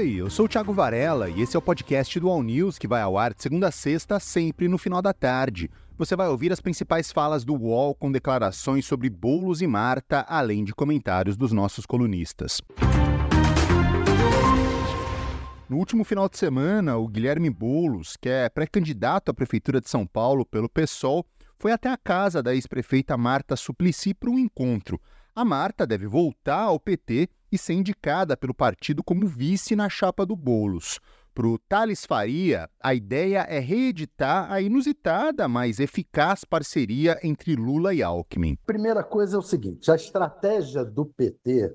Oi, eu sou o Thiago Varela e esse é o podcast do All News que vai ao ar de segunda a sexta, sempre no final da tarde. Você vai ouvir as principais falas do UOL com declarações sobre Boulos e Marta, além de comentários dos nossos colunistas. No último final de semana, o Guilherme Boulos, que é pré-candidato à Prefeitura de São Paulo pelo PSOL, foi até a casa da ex-prefeita Marta Suplicy para um encontro. A Marta deve voltar ao PT e ser indicada pelo partido como vice na chapa do Bolos. Para o Thales Faria, a ideia é reeditar a inusitada, mas eficaz parceria entre Lula e Alckmin. Primeira coisa é o seguinte: a estratégia do PT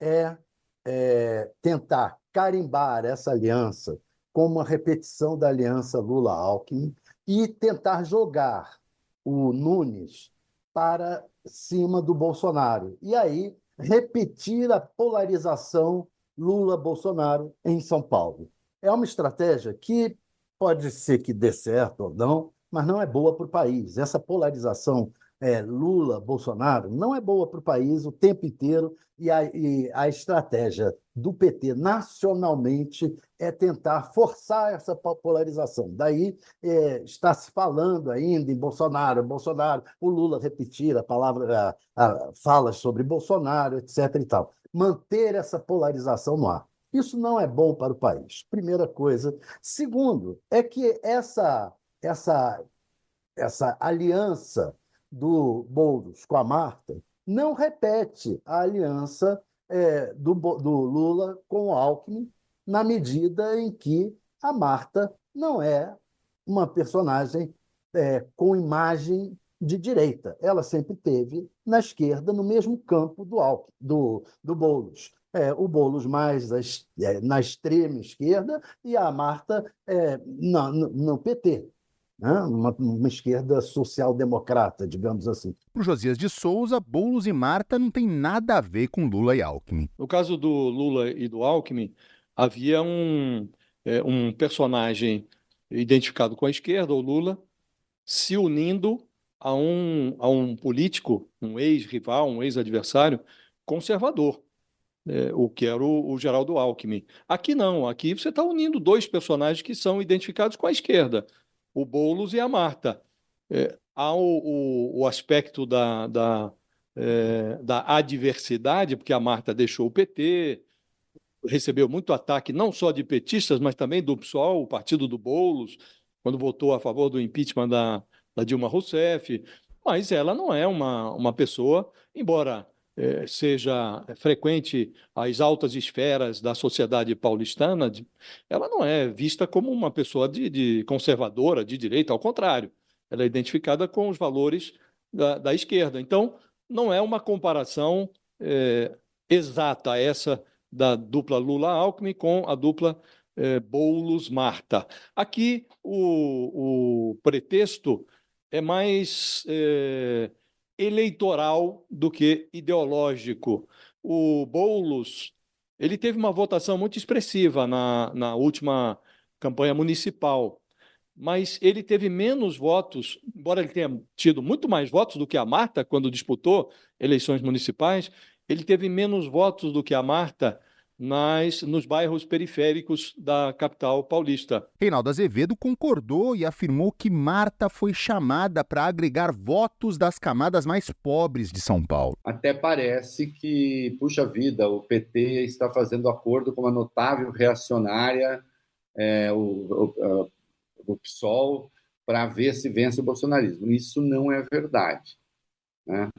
é, é tentar carimbar essa aliança como uma repetição da aliança Lula-Alckmin e tentar jogar o Nunes para cima do Bolsonaro. E aí repetir a polarização Lula-Bolsonaro em São Paulo. É uma estratégia que pode ser que dê certo ou não, mas não é boa para o país. Essa polarização é, Lula-Bolsonaro não é boa para o país o tempo inteiro e a, e a estratégia do PT nacionalmente é tentar forçar essa polarização. Daí é, está se falando ainda em Bolsonaro, Bolsonaro, o Lula repetir a palavra, a, a, falas sobre Bolsonaro, etc. e tal. Manter essa polarização no ar. Isso não é bom para o país. Primeira coisa. Segundo, é que essa, essa, essa aliança do Boulos com a Marta não repete a aliança é, do, do Lula com o Alckmin, na medida em que a Marta não é uma personagem é, com imagem de direita. Ela sempre teve na esquerda, no mesmo campo do Alckmin, do, do Boulos. É, o Boulos mais é, na extrema esquerda e a Marta é, no, no, no PT né? uma, uma esquerda social-democrata, digamos assim. Para Josias de Souza, Boulos e Marta não tem nada a ver com Lula e Alckmin. No caso do Lula e do Alckmin, havia um, é, um personagem identificado com a esquerda, o Lula, se unindo a um, a um político, um ex-rival, um ex-adversário conservador, é, o que era o, o Geraldo Alckmin. Aqui não, aqui você está unindo dois personagens que são identificados com a esquerda o Boulos e a Marta. É, há o, o, o, aspecto da, da, é, da adversidade, porque a Marta deixou o PT, recebeu muito ataque não só de petistas, mas também do PSOL, o partido do Boulos, quando votou a favor do impeachment da, da Dilma Rousseff. Mas ela não é uma, uma pessoa, embora é, seja frequente às altas esferas da sociedade paulistana, ela não é vista como uma pessoa de, de conservadora, de direita, ao contrário, ela é identificada com os valores da, da esquerda. Então, não é uma comparação é, exata essa da dupla Lula-Alckmin com a dupla é, Boulos-Marta. Aqui, o, o pretexto é mais é, eleitoral do que ideológico. O Boulos ele teve uma votação muito expressiva na, na última campanha municipal, mas ele teve menos votos, embora ele tenha tido muito mais votos do que a Marta quando disputou eleições municipais, ele teve menos votos do que a Marta nas, nos bairros periféricos da capital paulista. Reinaldo Azevedo concordou e afirmou que Marta foi chamada para agregar votos das camadas mais pobres de São Paulo. Até parece que, puxa vida, o PT está fazendo acordo com uma notável reacionária, é, o, o, o PSOL, para ver se vence o bolsonarismo. Isso não é verdade. Né?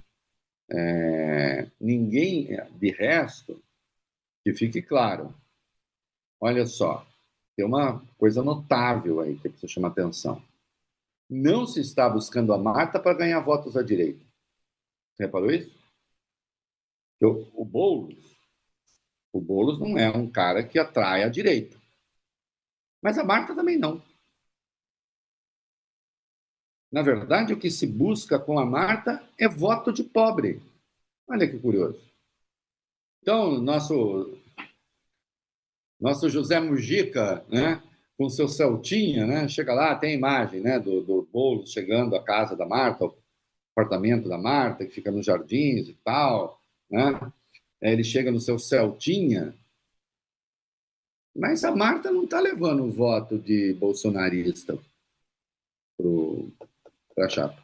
É, ninguém, de resto, que fique claro. Olha só, tem uma coisa notável aí que precisa chamar atenção. Não se está buscando a Marta para ganhar votos à direita. Você reparou isso? O, Boulos, o Boulos não é um cara que atrai a direita. Mas a Marta também não. Na verdade, o que se busca com a Marta é voto de pobre. Olha que curioso. Então, nosso, nosso José Mujica, né, com seu Celtinha, né, chega lá, tem a imagem né, do, do bolo chegando à casa da Marta, o apartamento da Marta, que fica nos jardins e tal. Né? Ele chega no seu Celtinha Mas a Marta não está levando o voto de bolsonarista para a chapa.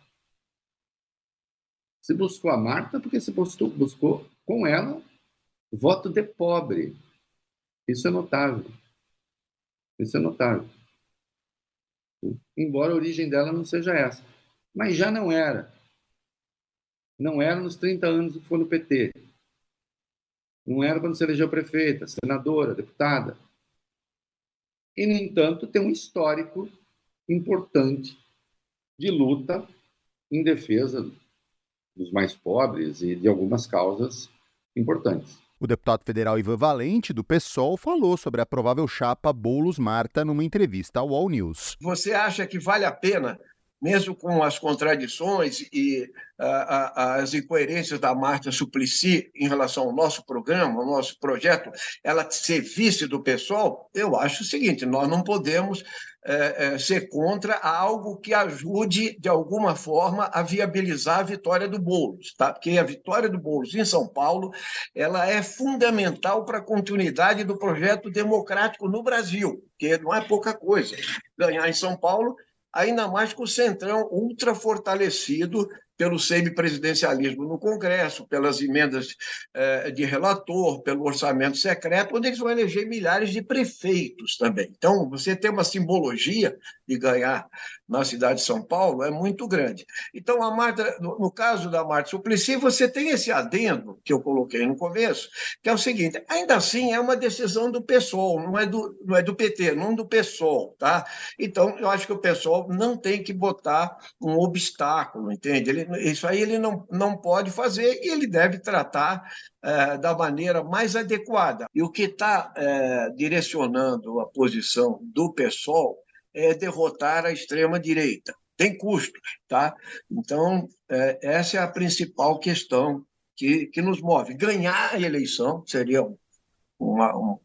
Se buscou a Marta, porque se buscou, buscou com ela voto de pobre. Isso é notável. Isso é notável. Embora a origem dela não seja essa. Mas já não era. Não era nos 30 anos que foi no PT. Não era quando se elegeu prefeita, senadora, deputada. E, no entanto, tem um histórico importante de luta em defesa dos mais pobres e de algumas causas importantes. O deputado federal Ivan Valente, do PSOL, falou sobre a provável chapa Boulos-Marta numa entrevista ao All News. Você acha que vale a pena mesmo com as contradições e as incoerências da Marta Suplicy em relação ao nosso programa, ao nosso projeto, ela ser vice do pessoal, eu acho o seguinte: nós não podemos é, é, ser contra algo que ajude, de alguma forma, a viabilizar a vitória do Boulos, tá? porque a vitória do Boulos em São Paulo ela é fundamental para a continuidade do projeto democrático no Brasil, que não é pouca coisa. Ganhar em São Paulo ainda mais com o Centrão ultra fortalecido pelo semipresidencialismo no Congresso, pelas emendas eh, de relator, pelo orçamento secreto, onde eles vão eleger milhares de prefeitos também. Então, você tem uma simbologia de ganhar na cidade de São Paulo é muito grande. Então, a Marta, no, caso da Marta Suplicy, você tem esse adendo que eu coloquei no começo, que é o seguinte: ainda assim é uma decisão do PSOL, não é do, não é do PT, não do PSOL, tá? Então, eu acho que o PSOL não tem que botar um obstáculo, entende? Ele, isso aí ele não, não pode fazer e ele deve tratar é, da maneira mais adequada. E o que está é, direcionando a posição do PSOL é derrotar a extrema-direita. Tem custo, tá? Então, é, essa é a principal questão que, que nos move. Ganhar a eleição seria uma, uma,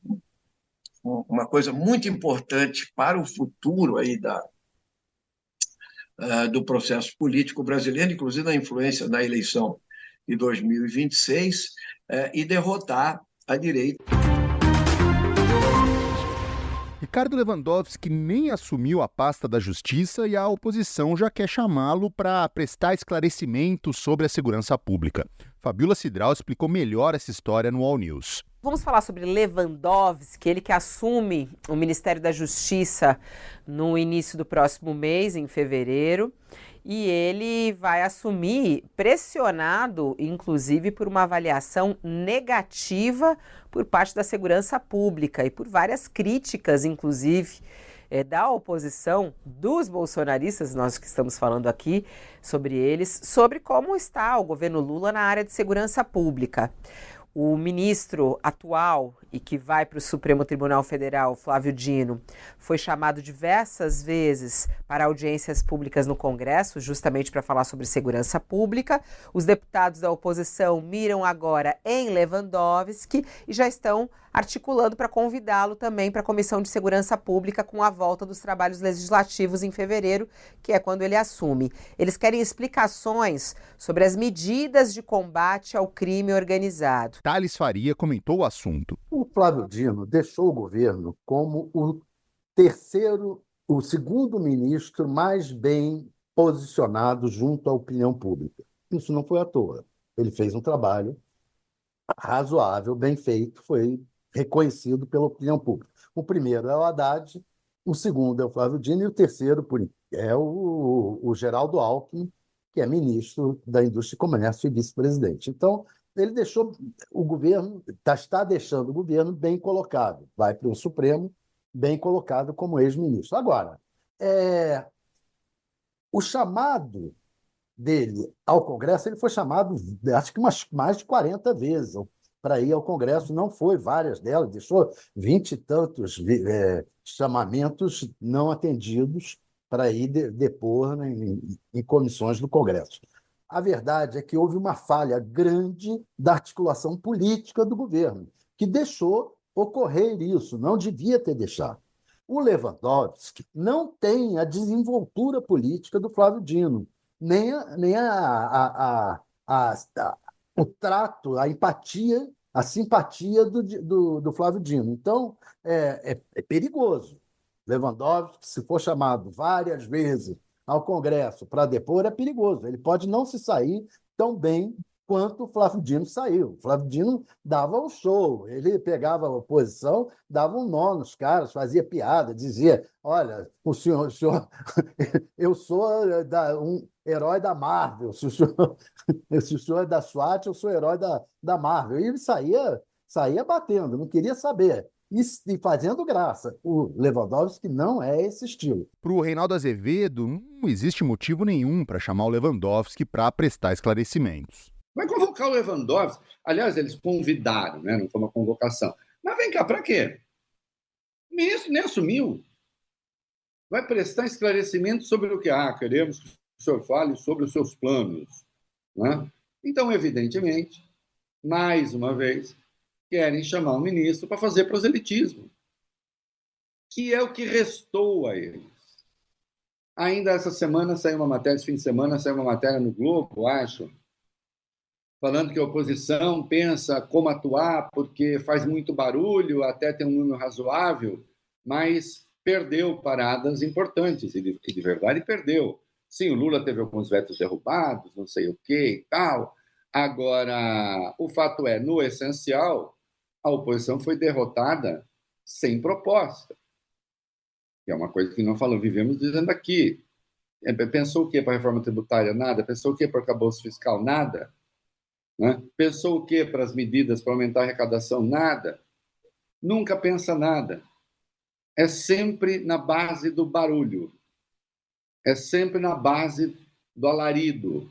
uma coisa muito importante para o futuro aí da, uh, do processo político brasileiro, inclusive a influência na eleição de 2026, uh, e derrotar a direita. Ricardo Lewandowski nem assumiu a pasta da Justiça e a oposição já quer chamá-lo para prestar esclarecimentos sobre a segurança pública. Fabiola Cidral explicou melhor essa história no All News. Vamos falar sobre Lewandowski, ele que assume o Ministério da Justiça no início do próximo mês, em fevereiro e ele vai assumir pressionado, inclusive, por uma avaliação negativa por parte da segurança pública e por várias críticas, inclusive. É, da oposição, dos bolsonaristas, nós que estamos falando aqui sobre eles, sobre como está o governo Lula na área de segurança pública. O ministro atual e que vai para o Supremo Tribunal Federal, Flávio Dino, foi chamado diversas vezes para audiências públicas no Congresso, justamente para falar sobre segurança pública. Os deputados da oposição miram agora em Lewandowski e já estão articulando para convidá-lo também para a Comissão de Segurança Pública com a volta dos trabalhos legislativos em fevereiro, que é quando ele assume. Eles querem explicações sobre as medidas de combate ao crime organizado. Thales Faria comentou o assunto. O Flávio Dino deixou o governo como o terceiro, o segundo ministro mais bem posicionado junto à opinião pública. Isso não foi à toa. Ele fez um trabalho razoável, bem feito, foi reconhecido pela opinião pública. O primeiro é o Haddad, o segundo é o Flávio Dino e o terceiro é o, o Geraldo Alckmin, que é ministro da Indústria e Comércio e vice-presidente. Então, ele deixou o governo, tá, está deixando o governo bem colocado, vai para o Supremo bem colocado como ex-ministro. Agora, é, o chamado dele ao Congresso, ele foi chamado, acho que umas, mais de 40 vezes para ir ao Congresso, não foi várias delas, deixou vinte e tantos é, chamamentos não atendidos para ir de, depor em, em comissões do Congresso. A verdade é que houve uma falha grande da articulação política do governo, que deixou ocorrer isso, não devia ter deixado. O Lewandowski não tem a desenvoltura política do Flávio Dino, nem, a, nem a, a, a, o trato, a empatia a simpatia do, do, do Flávio Dino. Então, é, é, é perigoso. Lewandowski, se for chamado várias vezes ao Congresso para depor, é perigoso. Ele pode não se sair tão bem quanto o Flávio Dino saiu. O Flávio Dino dava um show, ele pegava a oposição, dava um nó nos caras, fazia piada, dizia: Olha, o senhor, o senhor eu sou eh, da, um herói da Marvel, se o, senhor, se o senhor é da SWAT, eu sou herói da, da Marvel. E ele saía, saía batendo, não queria saber e, fazendo graça. O Lewandowski não é esse estilo. Para o Reinaldo Azevedo, não existe motivo nenhum para chamar o Lewandowski para prestar esclarecimentos. Vai convocar o Lewandowski. Aliás, eles convidaram, né? não foi uma convocação. Mas vem cá, para quê? O ministro nem assumiu. Vai prestar esclarecimento sobre o que? Ah, queremos que o senhor fale sobre os seus planos. Né? Então, evidentemente, mais uma vez, querem chamar o ministro para fazer proselitismo, que é o que restou a eles. Ainda essa semana saiu uma matéria, esse fim de semana saiu uma matéria no Globo, acho, falando que a oposição pensa como atuar porque faz muito barulho, até tem um número razoável, mas perdeu paradas importantes, e de, de verdade perdeu. Sim, o Lula teve alguns vetos derrubados, não sei o que e tal. Agora, o fato é, no essencial, a oposição foi derrotada sem proposta. Que é uma coisa que não falou, vivemos dizendo aqui. É, pensou o que para a reforma tributária? Nada. Pensou o que para o acabouço fiscal? Nada. Né? Pensou o que para as medidas para aumentar a arrecadação? Nada. Nunca pensa nada. É sempre na base do barulho. É sempre na base do alarido.